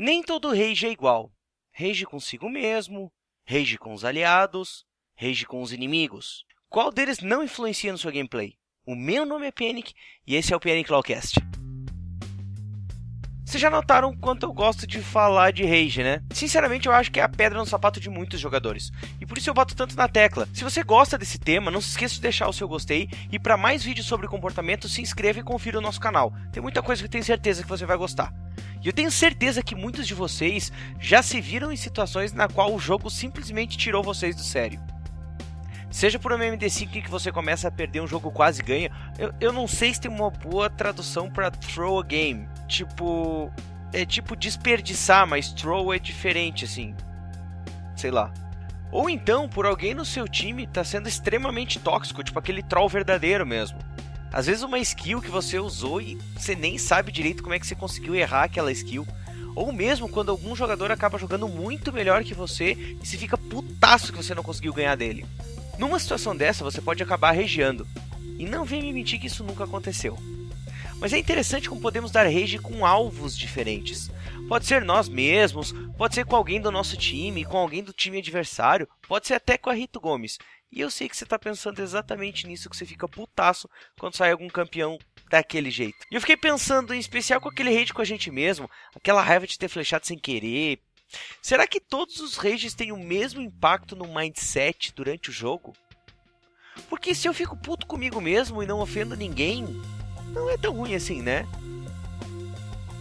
Nem todo rage é igual. Rage consigo mesmo, rage com os aliados, rage com os inimigos. Qual deles não influencia no seu gameplay? O meu nome é Panic e esse é o Panic Lawcast. Vocês já notaram quanto eu gosto de falar de rage, né? Sinceramente, eu acho que é a pedra no sapato de muitos jogadores. E por isso eu bato tanto na tecla. Se você gosta desse tema, não se esqueça de deixar o seu gostei. E para mais vídeos sobre comportamento, se inscreva e confira o nosso canal. Tem muita coisa que eu tenho certeza que você vai gostar. E eu tenho certeza que muitos de vocês já se viram em situações na qual o jogo simplesmente tirou vocês do sério. Seja por uma MD5 que você começa a perder um jogo quase ganha, eu, eu não sei se tem uma boa tradução para throw a game. Tipo, é tipo desperdiçar, mas throw é diferente assim. Sei lá. Ou então por alguém no seu time tá sendo extremamente tóxico, tipo aquele troll verdadeiro mesmo. Às vezes uma skill que você usou e você nem sabe direito como é que você conseguiu errar aquela skill. Ou mesmo quando algum jogador acaba jogando muito melhor que você e se fica putaço que você não conseguiu ganhar dele. Numa situação dessa, você pode acabar regiando. E não vem me mentir que isso nunca aconteceu. Mas é interessante como podemos dar rage com alvos diferentes. Pode ser nós mesmos, pode ser com alguém do nosso time, com alguém do time adversário, pode ser até com a Rito Gomes. E eu sei que você está pensando exatamente nisso, que você fica putaço quando sai algum campeão daquele jeito. E eu fiquei pensando em especial com aquele rage com a gente mesmo, aquela raiva de ter flechado sem querer, Será que todos os rages têm o mesmo impacto no mindset durante o jogo? Porque se eu fico puto comigo mesmo e não ofendo ninguém, não é tão ruim assim, né?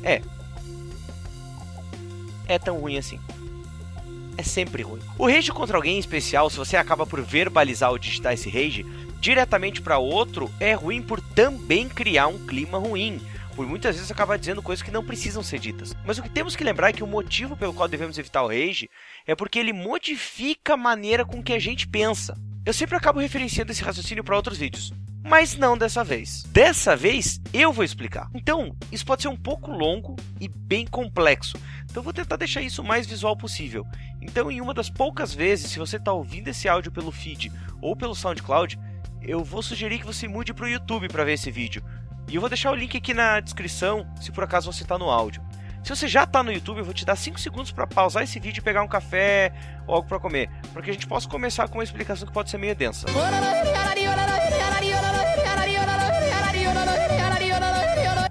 É. É tão ruim assim. É sempre ruim. O rage contra alguém em especial, se você acaba por verbalizar ou digitar esse rage diretamente para outro, é ruim por também criar um clima ruim por muitas vezes acabar dizendo coisas que não precisam ser ditas. Mas o que temos que lembrar é que o motivo pelo qual devemos evitar o rage é porque ele modifica a maneira com que a gente pensa. Eu sempre acabo referenciando esse raciocínio para outros vídeos, mas não dessa vez. Dessa vez eu vou explicar. Então, isso pode ser um pouco longo e bem complexo. Então, vou tentar deixar isso o mais visual possível. Então, em uma das poucas vezes, se você está ouvindo esse áudio pelo feed ou pelo SoundCloud, eu vou sugerir que você mude para o YouTube para ver esse vídeo, e eu vou deixar o link aqui na descrição, se por acaso você está no áudio. Se você já está no YouTube, eu vou te dar 5 segundos para pausar esse vídeo e pegar um café ou algo para comer, para que a gente possa começar com uma explicação que pode ser meio densa.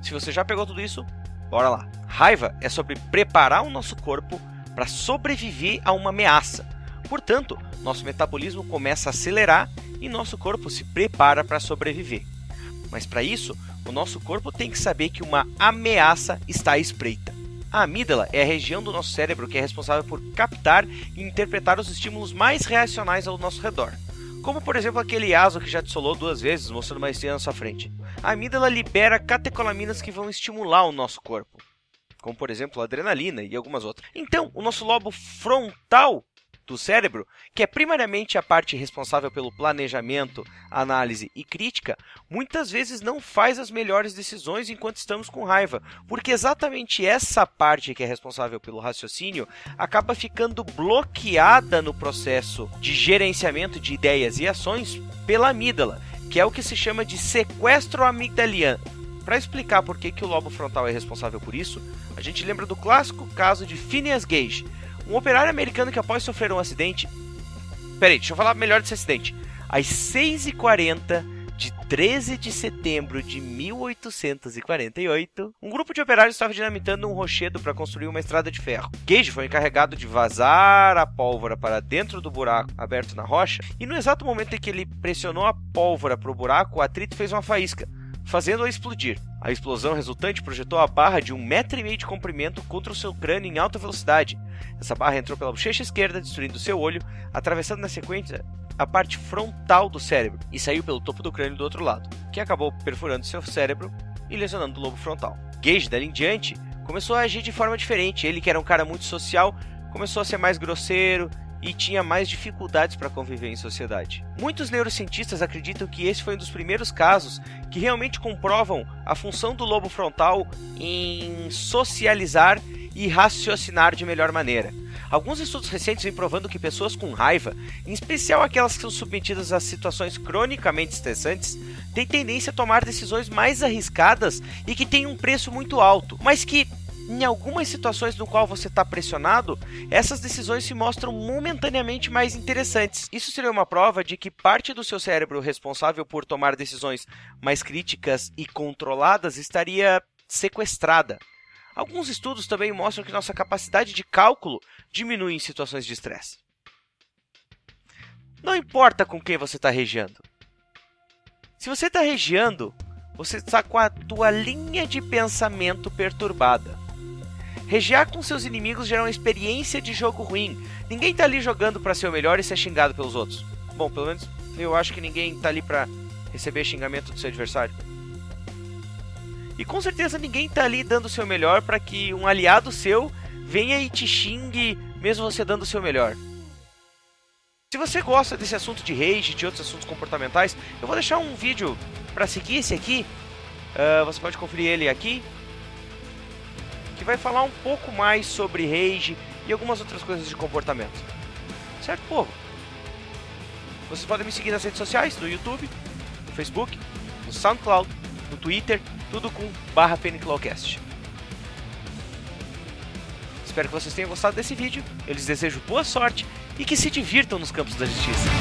Se você já pegou tudo isso, bora lá. Raiva é sobre preparar o nosso corpo para sobreviver a uma ameaça. Portanto, nosso metabolismo começa a acelerar e nosso corpo se prepara para sobreviver. Mas para isso, o nosso corpo tem que saber que uma ameaça está à espreita. A amígdala é a região do nosso cérebro que é responsável por captar e interpretar os estímulos mais reacionais ao nosso redor. Como, por exemplo, aquele aso que já te solou duas vezes, mostrando uma estrela na sua frente. A amígdala libera catecolaminas que vão estimular o nosso corpo, como, por exemplo, a adrenalina e algumas outras. Então, o nosso lobo frontal do cérebro, que é primariamente a parte responsável pelo planejamento, análise e crítica, muitas vezes não faz as melhores decisões enquanto estamos com raiva, porque exatamente essa parte que é responsável pelo raciocínio acaba ficando bloqueada no processo de gerenciamento de ideias e ações pela amígdala, que é o que se chama de sequestro amigdaliano. Para explicar por que, que o lobo frontal é responsável por isso, a gente lembra do clássico caso de Phineas Gage, um operário americano que após sofrer um acidente. Peraí, deixa eu falar melhor desse acidente. Às 6h40 de 13 de setembro de 1848, um grupo de operários estava dinamitando um rochedo para construir uma estrada de ferro. Gage foi encarregado de vazar a pólvora para dentro do buraco aberto na rocha, e no exato momento em que ele pressionou a pólvora para o buraco, o atrito fez uma faísca fazendo-a explodir. A explosão resultante projetou a barra de um metro e meio de comprimento contra o seu crânio em alta velocidade. Essa barra entrou pela bochecha esquerda, destruindo seu olho, atravessando na sequência a parte frontal do cérebro e saiu pelo topo do crânio do outro lado, que acabou perfurando seu cérebro e lesionando o lobo frontal. Gage, dali em diante, começou a agir de forma diferente. Ele, que era um cara muito social, começou a ser mais grosseiro, e tinha mais dificuldades para conviver em sociedade. Muitos neurocientistas acreditam que esse foi um dos primeiros casos que realmente comprovam a função do lobo frontal em socializar e raciocinar de melhor maneira. Alguns estudos recentes vêm provando que pessoas com raiva, em especial aquelas que são submetidas a situações cronicamente estressantes, têm tendência a tomar decisões mais arriscadas e que têm um preço muito alto, mas que em algumas situações no qual você está pressionado, essas decisões se mostram momentaneamente mais interessantes. Isso seria uma prova de que parte do seu cérebro responsável por tomar decisões mais críticas e controladas estaria sequestrada. Alguns estudos também mostram que nossa capacidade de cálculo diminui em situações de estresse. Não importa com quem você está regiando. Se você está regiando, você está com a tua linha de pensamento perturbada. Regiar com seus inimigos gera uma experiência de jogo ruim. Ninguém está ali jogando para ser o melhor e ser xingado pelos outros. Bom, pelo menos eu acho que ninguém está ali para receber xingamento do seu adversário. E com certeza ninguém está ali dando o seu melhor para que um aliado seu venha e te xingue, mesmo você dando o seu melhor. Se você gosta desse assunto de rage e de outros assuntos comportamentais, eu vou deixar um vídeo para seguir esse aqui. Uh, você pode conferir ele aqui. Que vai falar um pouco mais sobre rage e algumas outras coisas de comportamento. Certo, povo? Vocês podem me seguir nas redes sociais, no YouTube, no Facebook, no SoundCloud, no Twitter tudo com barra PNClawcast. Espero que vocês tenham gostado desse vídeo, eu lhes desejo boa sorte e que se divirtam nos campos da justiça.